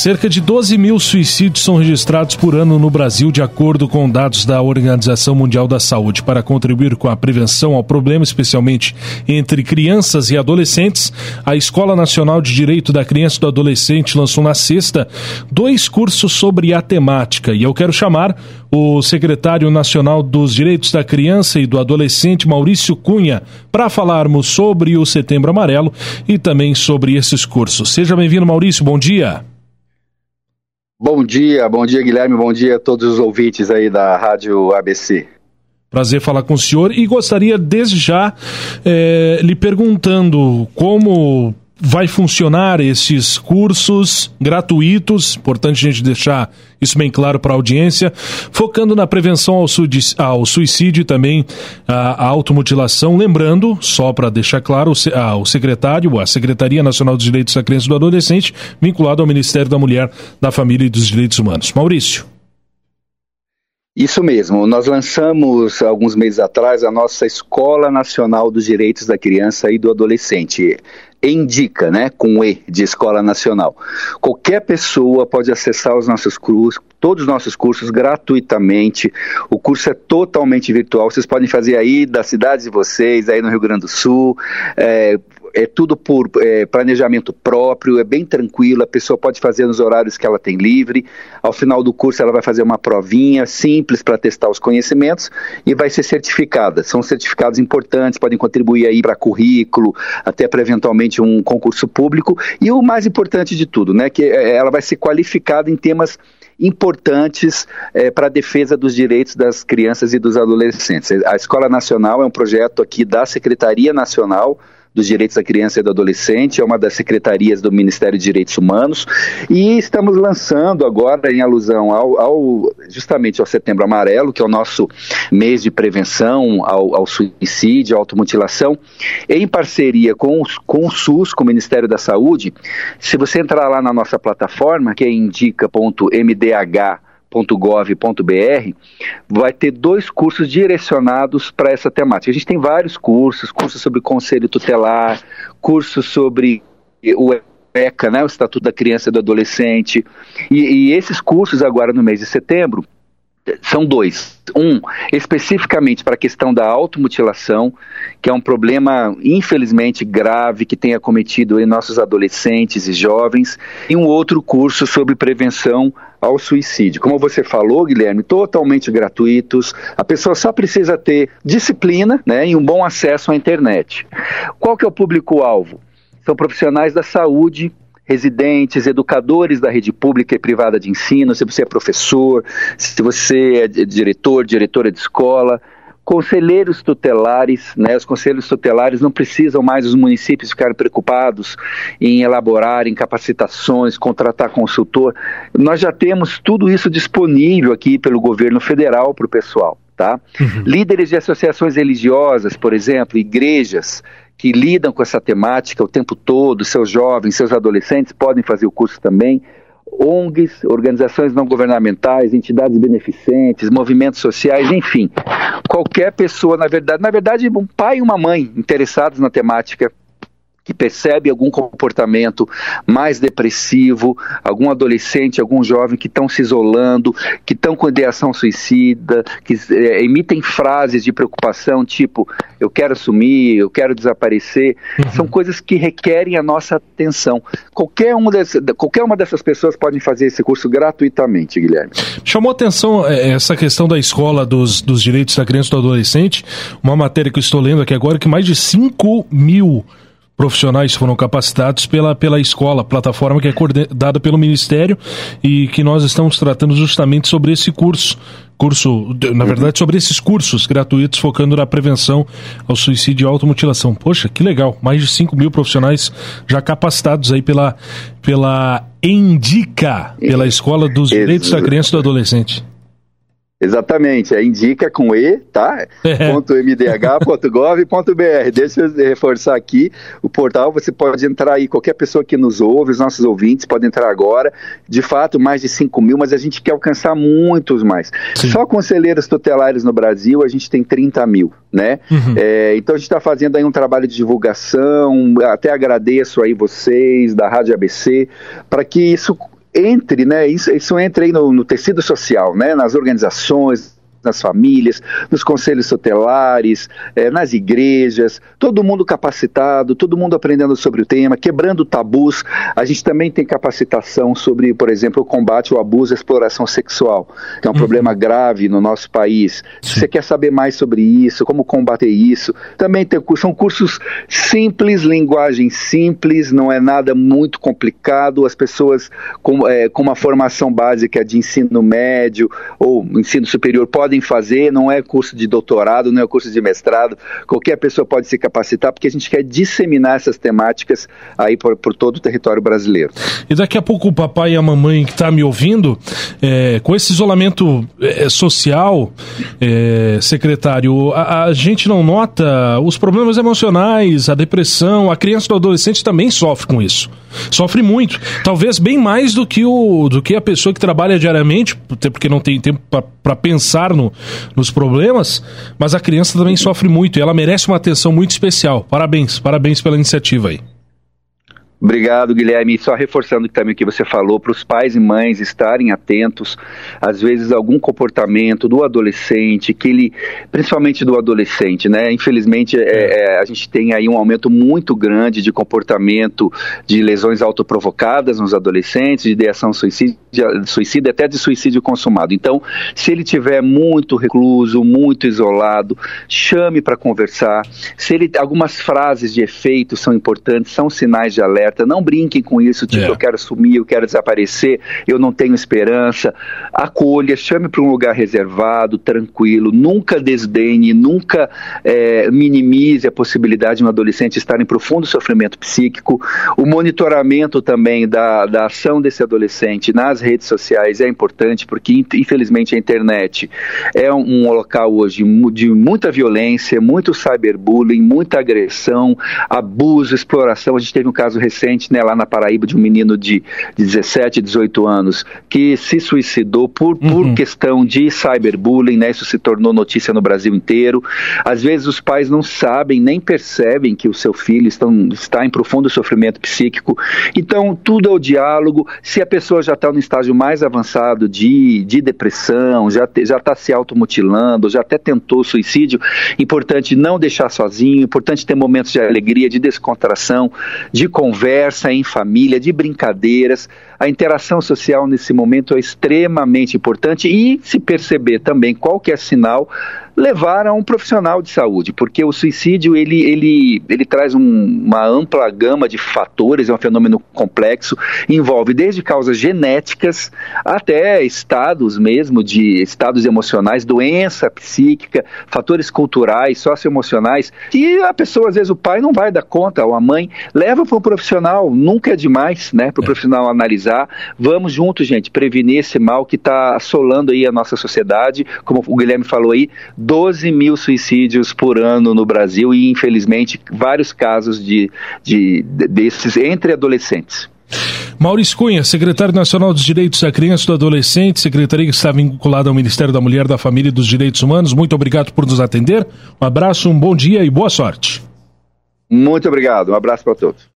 Cerca de 12 mil suicídios são registrados por ano no Brasil, de acordo com dados da Organização Mundial da Saúde. Para contribuir com a prevenção ao problema, especialmente entre crianças e adolescentes, a Escola Nacional de Direito da Criança e do Adolescente lançou na sexta dois cursos sobre a temática. E eu quero chamar o secretário nacional dos Direitos da Criança e do Adolescente, Maurício Cunha, para falarmos sobre o Setembro Amarelo e também sobre esses cursos. Seja bem-vindo, Maurício. Bom dia. Bom dia, bom dia Guilherme, bom dia a todos os ouvintes aí da Rádio ABC. Prazer falar com o senhor e gostaria desde já é, lhe perguntando como vai funcionar esses cursos gratuitos, importante a gente deixar isso bem claro para a audiência, focando na prevenção ao, ao suicídio e também à automutilação. Lembrando, só para deixar claro, o secretário, a Secretaria Nacional dos Direitos da Criança e do Adolescente, vinculado ao Ministério da Mulher, da Família e dos Direitos Humanos. Maurício. Isso mesmo, nós lançamos alguns meses atrás a nossa Escola Nacional dos Direitos da Criança e do Adolescente. Indica, né, com E de Escola Nacional. Qualquer pessoa pode acessar os nossos cursos, todos os nossos cursos gratuitamente. O curso é totalmente virtual. Vocês podem fazer aí da cidade de vocês, aí no Rio Grande do Sul. É, é tudo por é, planejamento próprio, é bem tranquilo, a pessoa pode fazer nos horários que ela tem livre. Ao final do curso, ela vai fazer uma provinha simples para testar os conhecimentos e vai ser certificada. São certificados importantes, podem contribuir aí para currículo, até para eventualmente um concurso público. E o mais importante de tudo, né, que é, ela vai ser qualificada em temas importantes é, para a defesa dos direitos das crianças e dos adolescentes. A Escola Nacional é um projeto aqui da Secretaria Nacional dos Direitos da Criança e do Adolescente, é uma das secretarias do Ministério de Direitos Humanos, e estamos lançando agora, em alusão ao, ao justamente ao Setembro Amarelo, que é o nosso mês de prevenção ao, ao suicídio, à automutilação, em parceria com, com o SUS, com o Ministério da Saúde. Se você entrar lá na nossa plataforma, que é indica.mdh .gov.br vai ter dois cursos direcionados para essa temática. A gente tem vários cursos, cursos sobre conselho tutelar, cursos sobre o ECA, né, o Estatuto da Criança e do Adolescente, e, e esses cursos agora no mês de setembro são dois. Um, especificamente para a questão da automutilação, que é um problema, infelizmente, grave que tem acometido em nossos adolescentes e jovens, e um outro curso sobre prevenção ao suicídio. Como você falou, Guilherme, totalmente gratuitos. A pessoa só precisa ter disciplina né, e um bom acesso à internet. Qual que é o público-alvo? São profissionais da saúde residentes, educadores da rede pública e privada de ensino, se você é professor, se você é diretor, diretora de escola, conselheiros tutelares, né, os conselhos tutelares não precisam mais os municípios ficarem preocupados em elaborar em capacitações, contratar consultor. Nós já temos tudo isso disponível aqui pelo governo federal para o pessoal. Tá? Uhum. Líderes de associações religiosas, por exemplo, igrejas, que lidam com essa temática o tempo todo, seus jovens, seus adolescentes podem fazer o curso também. ONGs, organizações não governamentais, entidades beneficentes, movimentos sociais, enfim, qualquer pessoa, na verdade, na verdade, um pai e uma mãe interessados na temática que percebe algum comportamento mais depressivo, algum adolescente, algum jovem que estão se isolando, que estão com ideação suicida, que é, emitem frases de preocupação tipo eu quero sumir, eu quero desaparecer, uhum. são coisas que requerem a nossa atenção. Qualquer, um desse, qualquer uma dessas pessoas pode fazer esse curso gratuitamente, Guilherme. Chamou atenção é, essa questão da escola dos, dos direitos da criança e do adolescente, uma matéria que eu estou lendo aqui agora, que mais de 5 mil profissionais foram capacitados pela, pela escola, plataforma que é dada pelo Ministério e que nós estamos tratando justamente sobre esse curso. Curso, na verdade, sobre esses cursos gratuitos focando na prevenção ao suicídio e automutilação. Poxa, que legal! Mais de 5 mil profissionais já capacitados aí pela, pela Indica, pela Escola dos Direitos da Criança e do Adolescente. Exatamente, é indica com E, tá? É. .mdh.gov.br. Deixa eu reforçar aqui o portal, você pode entrar aí, qualquer pessoa que nos ouve, os nossos ouvintes podem entrar agora. De fato, mais de 5 mil, mas a gente quer alcançar muitos mais. Sim. Só conselheiros tutelares no Brasil, a gente tem 30 mil, né? Uhum. É, então a gente está fazendo aí um trabalho de divulgação, até agradeço aí vocês da Rádio ABC, para que isso entre, né, isso, isso entra aí no, no tecido social, né, nas organizações, nas famílias, nos conselhos tutelares, eh, nas igrejas, todo mundo capacitado, todo mundo aprendendo sobre o tema, quebrando tabus. A gente também tem capacitação sobre, por exemplo, o combate ao abuso e exploração sexual, que é um uhum. problema grave no nosso país. Se você quer saber mais sobre isso, como combater isso, também tem, são cursos simples, linguagem simples, não é nada muito complicado. As pessoas com, é, com uma formação básica de ensino médio ou ensino superior podem podem fazer, não é curso de doutorado, não é curso de mestrado, qualquer pessoa pode se capacitar, porque a gente quer disseminar essas temáticas aí por, por todo o território brasileiro. E daqui a pouco o papai e a mamãe que está me ouvindo, é, com esse isolamento é, social, é, secretário, a, a, gente não nota os problemas emocionais, a depressão, a criança e o adolescente também sofre com isso. Sofre muito. Talvez bem mais do que, o, do que a pessoa que trabalha diariamente, porque não tem tempo para pensar no, nos problemas, mas a criança também sofre muito e ela merece uma atenção muito especial. Parabéns, parabéns pela iniciativa aí. Obrigado, Guilherme. Só reforçando também o que você falou, para os pais e mães estarem atentos, às vezes algum comportamento do adolescente, que ele, principalmente do adolescente, né? Infelizmente, é, é, a gente tem aí um aumento muito grande de comportamento de lesões autoprovocadas nos adolescentes, de ideação suicida, suicida, até de suicídio consumado. Então, se ele tiver muito recluso, muito isolado, chame para conversar. Se ele algumas frases de efeito são importantes, são sinais de alerta alerta. Não brinquem com isso, tipo, é. eu quero sumir, eu quero desaparecer, eu não tenho esperança. Acolha, chame para um lugar reservado, tranquilo. Nunca desdenhe, nunca é, minimize a possibilidade de um adolescente estar em profundo sofrimento psíquico. O monitoramento também da, da ação desse adolescente nas redes sociais é importante, porque infelizmente a internet é um, um local hoje de muita violência, muito cyberbullying, muita agressão, abuso, exploração. A gente teve um caso recente recente, né, lá na Paraíba, de um menino de, de 17, 18 anos que se suicidou por, uhum. por questão de cyberbullying, né? Isso se tornou notícia no Brasil inteiro. Às vezes os pais não sabem, nem percebem que o seu filho estão, está em profundo sofrimento psíquico. Então, tudo é o diálogo. Se a pessoa já está no estágio mais avançado de, de depressão, já está se automutilando, já até tentou suicídio, importante não deixar sozinho, importante ter momentos de alegria, de descontração, de conversa em família, de brincadeiras. A interação social nesse momento é extremamente importante e se perceber também qualquer sinal levar a um profissional de saúde, porque o suicídio ele, ele, ele traz um, uma ampla gama de fatores, é um fenômeno complexo, envolve desde causas genéticas até estados mesmo de estados emocionais, doença psíquica, fatores culturais, socioemocionais, que a pessoa, às vezes o pai não vai dar conta, ou a mãe, leva para um profissional, nunca é demais, né, para o é. profissional analisar, vamos juntos, gente, prevenir esse mal que está assolando aí a nossa sociedade, como o Guilherme falou aí, 12 mil suicídios por ano no Brasil e, infelizmente, vários casos de, de, desses entre adolescentes. Maurício Cunha, secretário nacional dos Direitos da Criança e do Adolescente, secretaria que está vinculada ao Ministério da Mulher, da Família e dos Direitos Humanos, muito obrigado por nos atender. Um abraço, um bom dia e boa sorte. Muito obrigado, um abraço para todos.